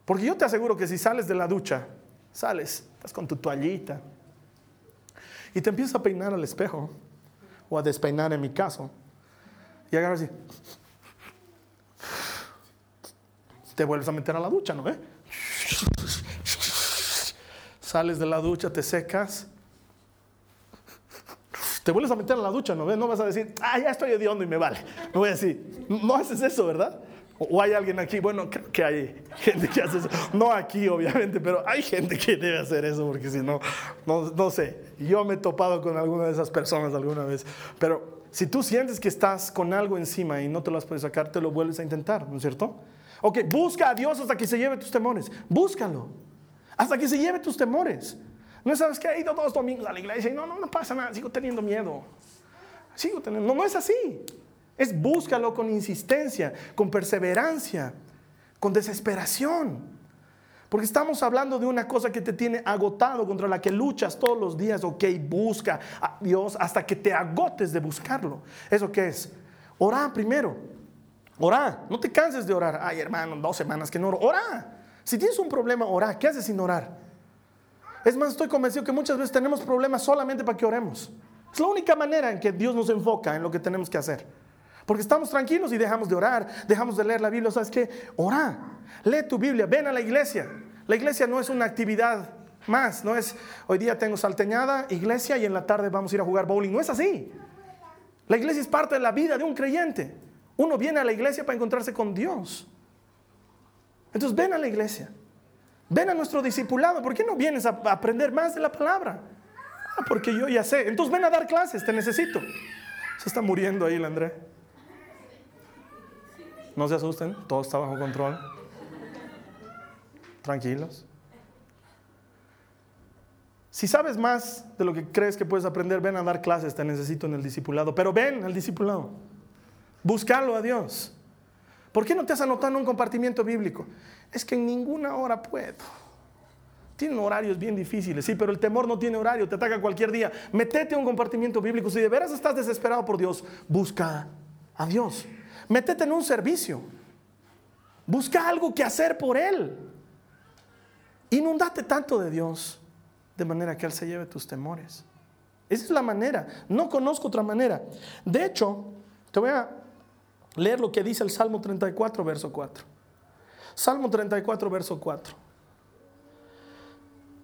Speaker 2: Porque yo te aseguro que si sales de la ducha, sales, estás con tu toallita y te empiezas a peinar al espejo o a despeinar en mi caso y agarras así. Te vuelves a meter a la ducha, ¿no? Sales de la ducha, te secas. Te vuelves a meter a la ducha, ¿no? No vas a decir, ah, ya estoy hediondo y me vale. No voy a decir, no haces eso, ¿verdad? O hay alguien aquí, bueno, creo que hay gente que hace eso. No aquí, obviamente, pero hay gente que debe hacer eso, porque si no, no, no sé. Yo me he topado con alguna de esas personas alguna vez. Pero si tú sientes que estás con algo encima y no te lo has podido sacar, te lo vuelves a intentar, ¿no es cierto? Ok, busca a Dios hasta que se lleve tus temores. Búscalo. Hasta que se lleve tus temores. No sabes que he ido dos domingos a la iglesia y no, no, no pasa nada, sigo teniendo miedo. Sigo teniendo. No, no es así. Es búscalo con insistencia, con perseverancia, con desesperación. Porque estamos hablando de una cosa que te tiene agotado, contra la que luchas todos los días. Ok, busca a Dios hasta que te agotes de buscarlo. ¿Eso qué es? Ora primero. Ora. No te canses de orar. Ay, hermano, dos semanas que no oro. Ora. Si tienes un problema, ora. ¿Qué haces sin orar? Es más, estoy convencido que muchas veces tenemos problemas solamente para que oremos. Es la única manera en que Dios nos enfoca en lo que tenemos que hacer. Porque estamos tranquilos y dejamos de orar, dejamos de leer la Biblia. ¿Sabes qué? Ora, lee tu Biblia, ven a la iglesia. La iglesia no es una actividad más, no es hoy día tengo salteñada, iglesia y en la tarde vamos a ir a jugar bowling. No es así. La iglesia es parte de la vida de un creyente. Uno viene a la iglesia para encontrarse con Dios. Entonces ven a la iglesia. Ven a nuestro discipulado. ¿Por qué no vienes a aprender más de la palabra? Ah, porque yo ya sé. Entonces ven a dar clases, te necesito. Se está muriendo ahí el André. No se asusten, todo está bajo control. Tranquilos. Si sabes más de lo que crees que puedes aprender, ven a dar clases, te necesito en el discipulado. Pero ven al discipulado. Búscalo a Dios. ¿Por qué no te has anotado en un compartimiento bíblico? Es que en ninguna hora puedo. Tienen horarios bien difíciles, sí, pero el temor no tiene horario, te ataca cualquier día. Metete a un compartimiento bíblico. Si de veras estás desesperado por Dios, busca a Dios. Métete en un servicio. Busca algo que hacer por Él. Inundate tanto de Dios de manera que Él se lleve tus temores. Esa es la manera. No conozco otra manera. De hecho, te voy a leer lo que dice el Salmo 34, verso 4. Salmo 34, verso 4.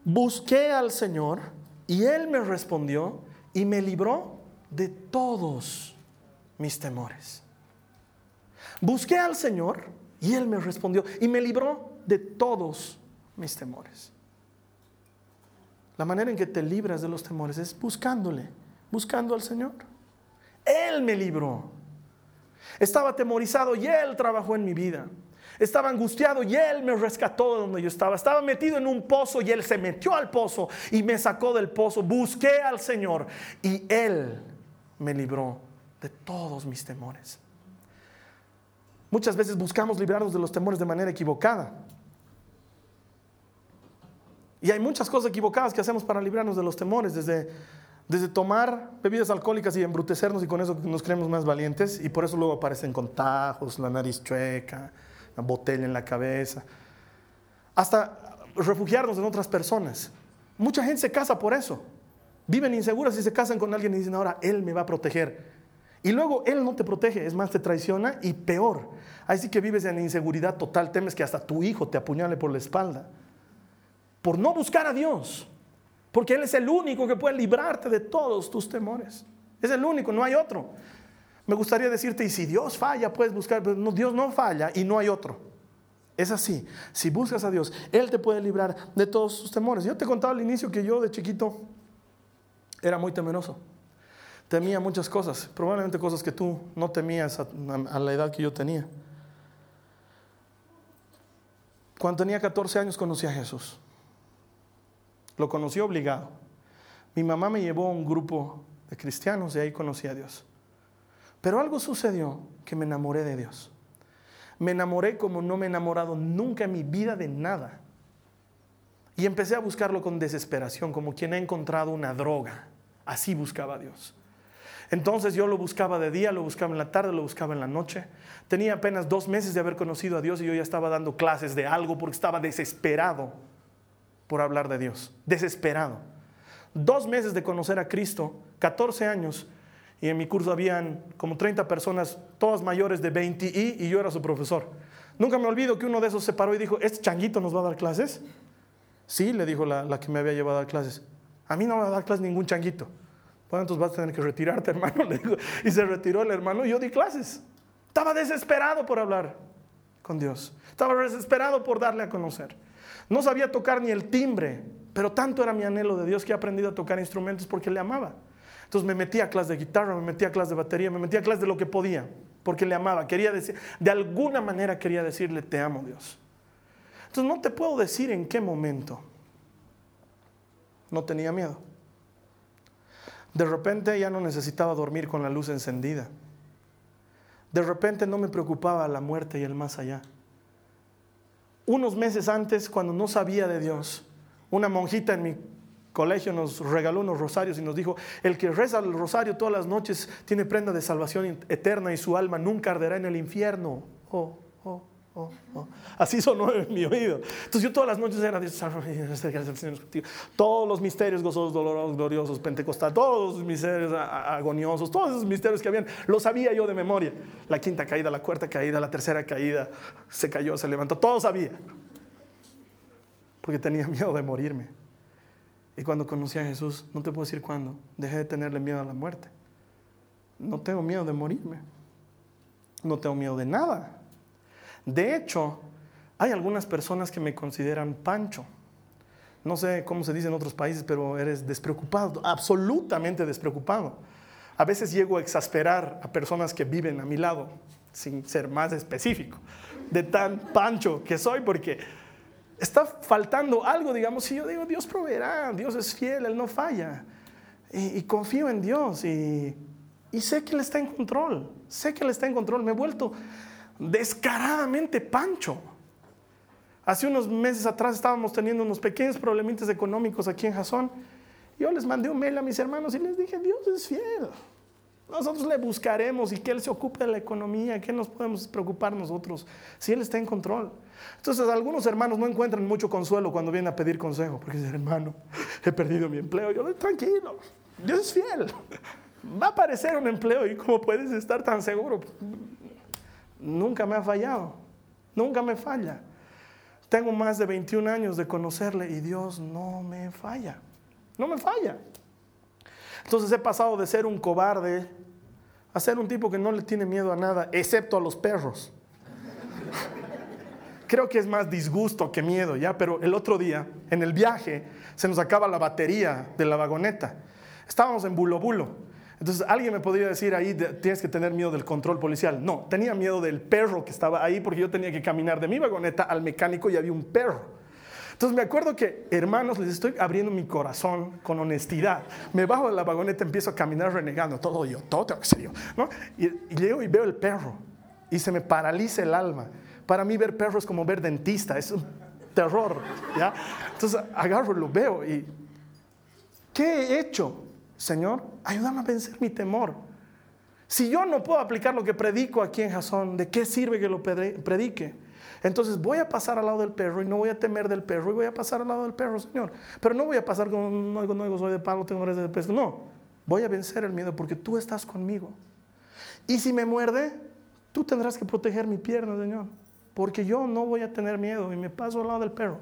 Speaker 2: Busqué al Señor y Él me respondió y me libró de todos mis temores. Busqué al Señor y Él me respondió y me libró de todos mis temores. La manera en que te libras de los temores es buscándole, buscando al Señor. Él me libró. Estaba atemorizado y Él trabajó en mi vida. Estaba angustiado y Él me rescató de donde yo estaba. Estaba metido en un pozo y Él se metió al pozo y me sacó del pozo. Busqué al Señor y Él me libró de todos mis temores. Muchas veces buscamos librarnos de los temores de manera equivocada. Y hay muchas cosas equivocadas que hacemos para librarnos de los temores, desde, desde tomar bebidas alcohólicas y embrutecernos y con eso nos creemos más valientes y por eso luego aparecen contagios, la nariz chueca, la botella en la cabeza, hasta refugiarnos en otras personas. Mucha gente se casa por eso. Viven inseguras y se casan con alguien y dicen, ahora Él me va a proteger. Y luego Él no te protege, es más, te traiciona y peor. Así que vives en inseguridad total, temes que hasta tu hijo te apuñale por la espalda. Por no buscar a Dios. Porque Él es el único que puede librarte de todos tus temores. Es el único, no hay otro. Me gustaría decirte, y si Dios falla, puedes buscar, pero no, Dios no falla y no hay otro. Es así. Si buscas a Dios, Él te puede librar de todos tus temores. Yo te contaba al inicio que yo de chiquito era muy temeroso temía muchas cosas, probablemente cosas que tú no temías a, la edad que yo tenía. Cuando tenía 14 años conocí a Jesús. Lo conocí obligado. Mi mamá me llevó a un grupo de cristianos y ahí conocí a Dios. Pero algo sucedió que me enamoré de Dios. Me enamoré como no me he enamorado nunca en mi vida de nada. Y empecé a buscarlo con desesperación, como quien ha encontrado una droga. Así buscaba a Dios. Entonces yo lo buscaba de día, lo buscaba en la tarde, lo buscaba en la noche. Tenía apenas dos meses de haber conocido a Dios y yo ya estaba dando clases de algo porque estaba desesperado por hablar de Dios. Desesperado. Dos meses de conocer a Cristo, 14 años, y en mi curso habían como 30 personas, todas mayores de 20 y, yo era su profesor. Nunca me olvido que uno de esos se paró y dijo, ¿este changuito nos va a dar clases? Sí, le dijo la, que me había llevado a dar clases. A mí no me va a dar clases ningún changuito. Bueno, entonces vas a tener que retirarte, hermano. Le dijo. Y se retiró el hermano y yo di clases. Estaba desesperado por hablar con Dios. Estaba desesperado por darle a conocer. No sabía tocar ni el timbre, pero tanto era mi anhelo de Dios que he aprendido a tocar instrumentos porque le amaba. Entonces me metí a clase de guitarra, me metí a clase de batería, me metí a clase de lo que podía, porque le amaba. Quería decir, de alguna manera quería decirle, te amo Dios. Entonces no te puedo decir en qué momento no tenía miedo. De repente ya no necesitaba dormir con la luz encendida. De repente no me preocupaba la muerte y el más allá. Unos meses antes, cuando no sabía de Dios, una monjita en mi colegio nos regaló unos rosarios y nos dijo, el que reza el rosario todas las noches tiene prenda de salvación eterna y su alma nunca arderá en el infierno. Oh, oh, oh, oh. Así sonó en mi oído. Entonces yo todas las noches era todos los misterios gozosos, dolorosos, gloriosos, pentecostal, todos los misterios agoniosos, todos esos misterios que habían, los sabía yo de memoria. La quinta caída, la cuarta caída, la tercera caída, se cayó, se levantó, todo sabía. Porque tenía miedo de morirme. Y cuando conocí a Jesús, no te puedo decir cuándo, dejé de tenerle miedo a la muerte. No tengo miedo de morirme. No tengo miedo de nada. De hecho, hay algunas personas que me consideran pancho. No sé cómo se dice en otros países, pero eres despreocupado, absolutamente despreocupado. A veces llego a exasperar a personas que viven a mi lado, sin ser más específico, de tan pancho que soy, porque está faltando algo, digamos, si yo digo, Dios proveerá, Dios es fiel, Él no falla. Y, confío en Dios y, y, sé que Él está en control, sé que Él está en control. Me he vuelto descaradamente pancho. Hace unos meses atrás estábamos teniendo unos pequeños problemitas económicos aquí en Jasón. Yo les mandé un mail a mis hermanos y les dije, Dios es fiel. Nosotros le buscaremos y que Él se ocupe de la economía, que nos podemos preocupar nosotros si Él está en control. Entonces algunos hermanos no encuentran mucho consuelo cuando vienen a pedir consejo, porque dicen, hermano, he perdido mi empleo. Yo tranquilo, Dios es fiel. Va a aparecer un empleo y cómo puedes estar tan seguro. Nunca me ha fallado, nunca me falla. Tengo más de 21 años de conocerle y Dios no me falla, no me falla. Entonces he pasado de ser un cobarde a ser un tipo que no le tiene miedo a nada, excepto a los perros. Creo que es más disgusto que miedo, ¿ya? Pero el otro día, en el viaje, se nos acaba la batería de la vagoneta. Estábamos en Bulo Bulo. Entonces alguien me podría decir ahí, tienes que tener miedo del control policial. No, tenía miedo del perro que estaba ahí porque yo tenía que caminar de mi vagoneta al mecánico y había un perro. Entonces me acuerdo que, hermanos, les estoy abriendo mi corazón con honestidad. Me bajo de la vagoneta, empiezo a caminar renegando, todo yo, todo tengo que ser yo. ¿no? Y, y llego y veo el perro y se me paraliza el alma. Para mí ver perro es como ver dentista, es un terror. ¿ya? Entonces agarro, lo veo y ¿qué he hecho? Señor, ayúdame a vencer mi temor. Si yo no puedo aplicar lo que predico aquí en Jasón, ¿de qué sirve que lo predique? Entonces voy a pasar al lado del perro y no voy a temer del perro y voy a pasar al lado del perro, Señor. Pero no voy a pasar con no, no soy de palo, tengo redes de peso. No, voy a vencer el miedo porque tú estás conmigo. Y si me muerde, tú tendrás que proteger mi pierna, Señor. Porque yo no voy a tener miedo y me paso al lado del perro.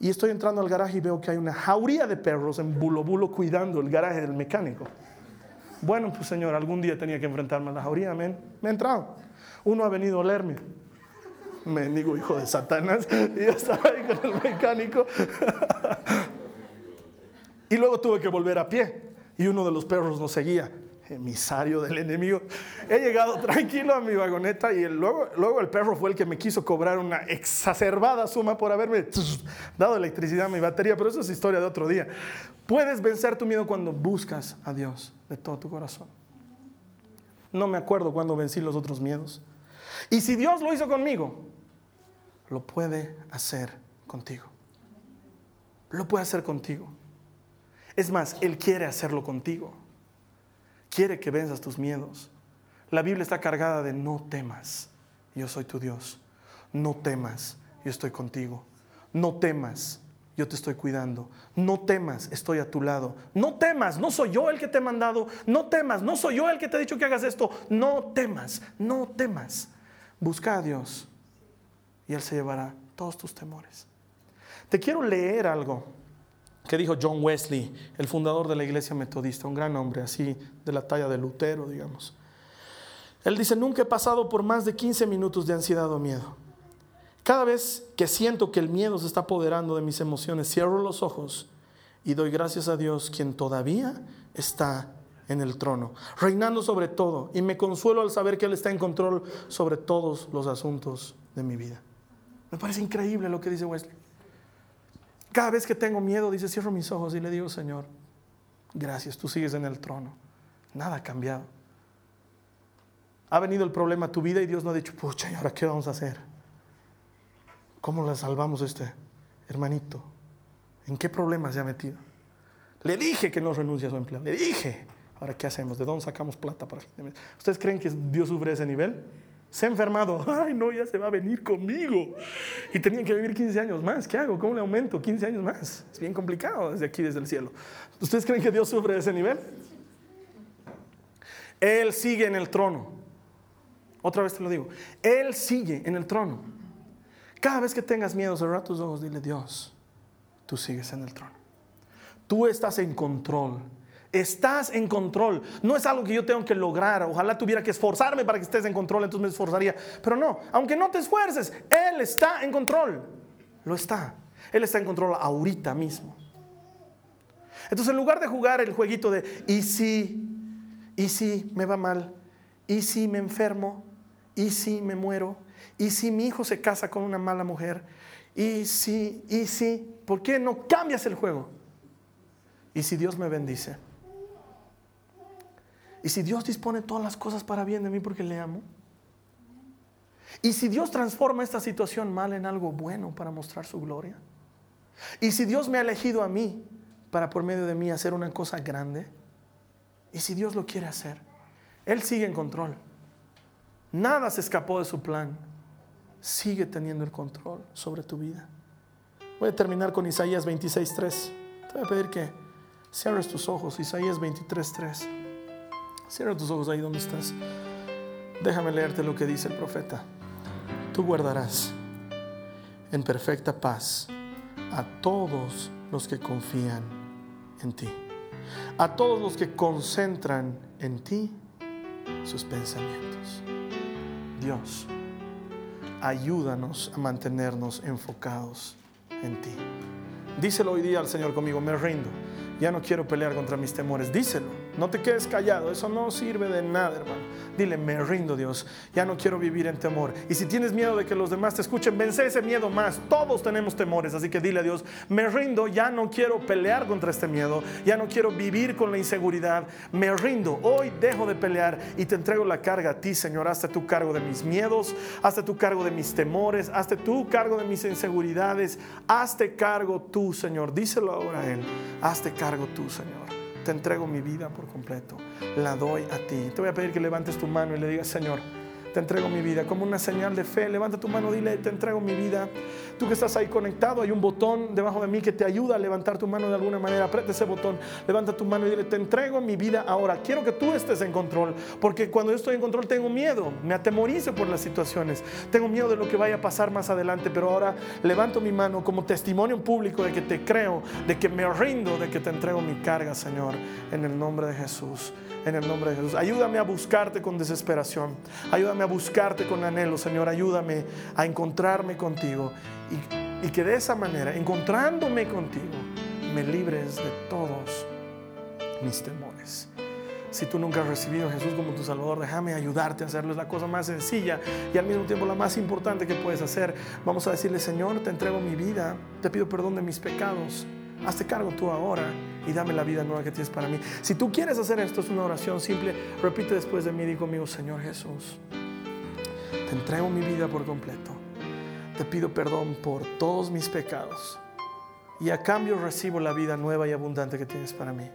Speaker 2: Y estoy entrando al garaje y veo que hay una jauría de perros en bulo bulo cuidando el garaje del mecánico. Bueno, pues señor, algún día tenía que enfrentarme a la jauría, me he entrado. Uno ha venido a olerme mendigo hijo de Satanás, y yo estaba ahí con el mecánico. y luego tuve que volver a pie, y uno de los perros nos seguía, emisario del enemigo. He llegado tranquilo a mi vagoneta y luego, luego el perro fue el que me quiso cobrar una exacerbada suma por haberme dado electricidad a mi batería, pero eso es historia de otro día. Puedes vencer tu miedo cuando buscas a Dios de todo tu corazón. No me acuerdo cuando vencí los otros miedos. Y si Dios lo hizo conmigo, lo puede hacer contigo. Lo puede hacer contigo. Es más, Él quiere hacerlo contigo. Quiere que venzas tus miedos. La Biblia está cargada de no temas, yo soy tu Dios. No temas, yo estoy contigo. No temas, yo te estoy cuidando. No temas, estoy a tu lado. No temas, no soy yo el que te he mandado. No temas, no soy yo el que te he dicho que hagas esto. No temas, no temas. Busca a Dios y Él se llevará todos tus temores. Te quiero leer algo que dijo John Wesley, el fundador de la iglesia metodista, un gran hombre así de la talla de Lutero, digamos. Él dice, nunca he pasado por más de 15 minutos de ansiedad o miedo. Cada vez que siento que el miedo se está apoderando de mis emociones, cierro los ojos y doy gracias a Dios, quien todavía está en el trono, reinando sobre todo, y me consuelo al saber que Él está en control sobre todos los asuntos de mi vida. Me parece increíble lo que dice Wesley. Cada vez que tengo miedo, dice, cierro mis ojos y le digo, Señor, gracias, tú sigues en el trono. Nada ha cambiado. Ha venido el problema a tu vida y Dios no ha dicho, pucha, ¿y ahora qué vamos a hacer? ¿Cómo le salvamos a este hermanito? ¿En qué problema se ha metido? Le dije que no renuncie a su empleo. Le dije. Ahora, ¿qué hacemos? ¿De dónde sacamos plata para ¿Ustedes creen que Dios sufre ese nivel? Se ha enfermado. Ay, no, ya se va a venir conmigo. Y tenía que vivir 15 años más. ¿Qué hago? ¿Cómo le aumento 15 años más? Es bien complicado desde aquí, desde el cielo. ¿Ustedes creen que Dios sufre ese nivel? Él sigue en el trono. Otra vez te lo digo. Él sigue en el trono. Cada vez que tengas miedo, cerrar tus ojos, dile, Dios, tú sigues en el trono. Tú estás en control. Estás en control. No es algo que yo tengo que lograr. Ojalá tuviera que esforzarme para que estés en control, entonces me esforzaría. Pero no, aunque no te esfuerces, Él está en control. Lo está. Él está en control ahorita mismo. Entonces, en lugar de jugar el jueguito de, ¿y si? ¿Y si me va mal? ¿Y si me enfermo? ¿Y si me muero? ¿Y si mi hijo se casa con una mala mujer? ¿Y si? ¿Y si? ¿Por qué no cambias el juego? ¿Y si Dios me bendice? ¿Y si Dios dispone todas las cosas para bien de mí porque le amo? ¿Y si Dios transforma esta situación mal en algo bueno para mostrar su gloria? ¿Y si Dios me ha elegido a mí para por medio de mí hacer una cosa grande? ¿Y si Dios lo quiere hacer? Él sigue en control. Nada se escapó de su plan. Sigue teniendo el control sobre tu vida. Voy a terminar con Isaías 26.3. Te voy a pedir que cierres tus ojos. Isaías 23.3. Cierra tus ojos ahí donde estás. Déjame leerte lo que dice el profeta. Tú guardarás en perfecta paz a todos los que confían en ti. A todos los que concentran en ti sus pensamientos. Dios, ayúdanos a mantenernos enfocados en ti. Díselo hoy día al Señor conmigo, me rindo. Ya no quiero pelear contra mis temores. Díselo. No te quedes callado, eso no sirve de nada, hermano. Dile, me rindo, Dios. Ya no quiero vivir en temor. Y si tienes miedo de que los demás te escuchen, vence ese miedo más. Todos tenemos temores, así que dile a Dios, me rindo, ya no quiero pelear contra este miedo. Ya no quiero vivir con la inseguridad. Me rindo. Hoy dejo de pelear y te entrego la carga a ti, Señor. Hazte tu cargo de mis miedos, hazte tu cargo de mis temores, hazte tu cargo de mis inseguridades. Hazte cargo tú, Señor. Díselo ahora a Él. Hazte cargo tú, Señor te entrego mi vida por completo, la doy a ti. Te voy a pedir que levantes tu mano y le digas, Señor, te entrego mi vida. Como una señal de fe, levanta tu mano, dile, te entrego mi vida. Tú que estás ahí conectado, hay un botón debajo de mí que te ayuda a levantar tu mano de alguna manera. Aprieta ese botón, levanta tu mano y dile, te entrego mi vida ahora. Quiero que tú estés en control, porque cuando yo estoy en control tengo miedo, me atemorizo por las situaciones, tengo miedo de lo que vaya a pasar más adelante, pero ahora levanto mi mano como testimonio público de que te creo, de que me rindo, de que te entrego mi carga, Señor, en el nombre de Jesús en el nombre de Jesús. Ayúdame a buscarte con desesperación. Ayúdame a buscarte con anhelo, Señor. Ayúdame a encontrarme contigo. Y, y, que de esa manera, encontrándome contigo, me libres de todos mis temores. Si tú nunca has recibido a Jesús como tu Salvador, déjame ayudarte a hacerlo. Es la cosa más sencilla y al mismo tiempo la más importante que puedes hacer. Vamos a decirle, Señor, te entrego mi vida. Te pido perdón de mis pecados. Hazte cargo tú ahora y dame la vida nueva que tienes para mí. Si tú quieres hacer esto, es una oración simple. Repite después de mí, digo conmigo, Señor Jesús, te entrego mi vida por completo. Te pido perdón por todos mis pecados y a cambio recibo la vida nueva y abundante que tienes para mí.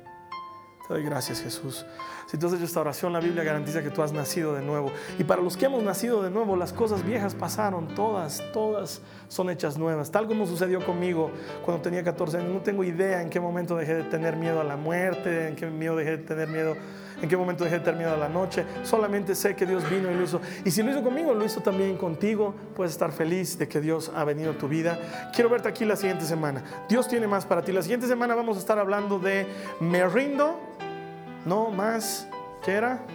Speaker 2: Te doy gracias, Jesús. Si tú hecho esta oración, la Biblia garantiza que tú has nacido de nuevo. Y para los que hemos nacido de nuevo, las cosas viejas pasaron, todas, todas son hechas nuevas. Tal como sucedió conmigo cuando tenía 14 años. No tengo idea en qué momento dejé de tener miedo a la muerte, en qué miedo dejé de tener miedo en qué momento dejé de tener miedo a la noche. Solamente sé que Dios vino y lo hizo. Y si lo hizo conmigo, lo hizo también contigo. Puedes estar feliz de que Dios ha venido a tu vida. Quiero verte aquí la siguiente semana. Dios tiene más para ti. La siguiente semana vamos a estar hablando de me rindo, no más. ¿Qué era?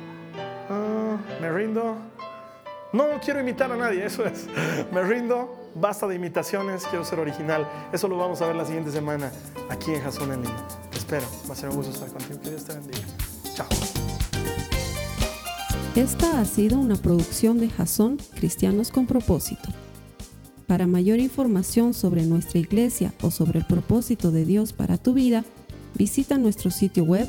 Speaker 2: Ah, me rindo. No quiero imitar a nadie, eso es. Me rindo, basta de imitaciones, quiero ser original. Eso lo vamos a ver la siguiente semana aquí en Jason en línea. Te espero, va a ser un gusto estar contigo. Que Dios te bendiga. Chao.
Speaker 1: Esta ha sido una producción de Jason Cristianos con Propósito. Para mayor información sobre nuestra iglesia o sobre el propósito de Dios para tu vida, visita nuestro sitio web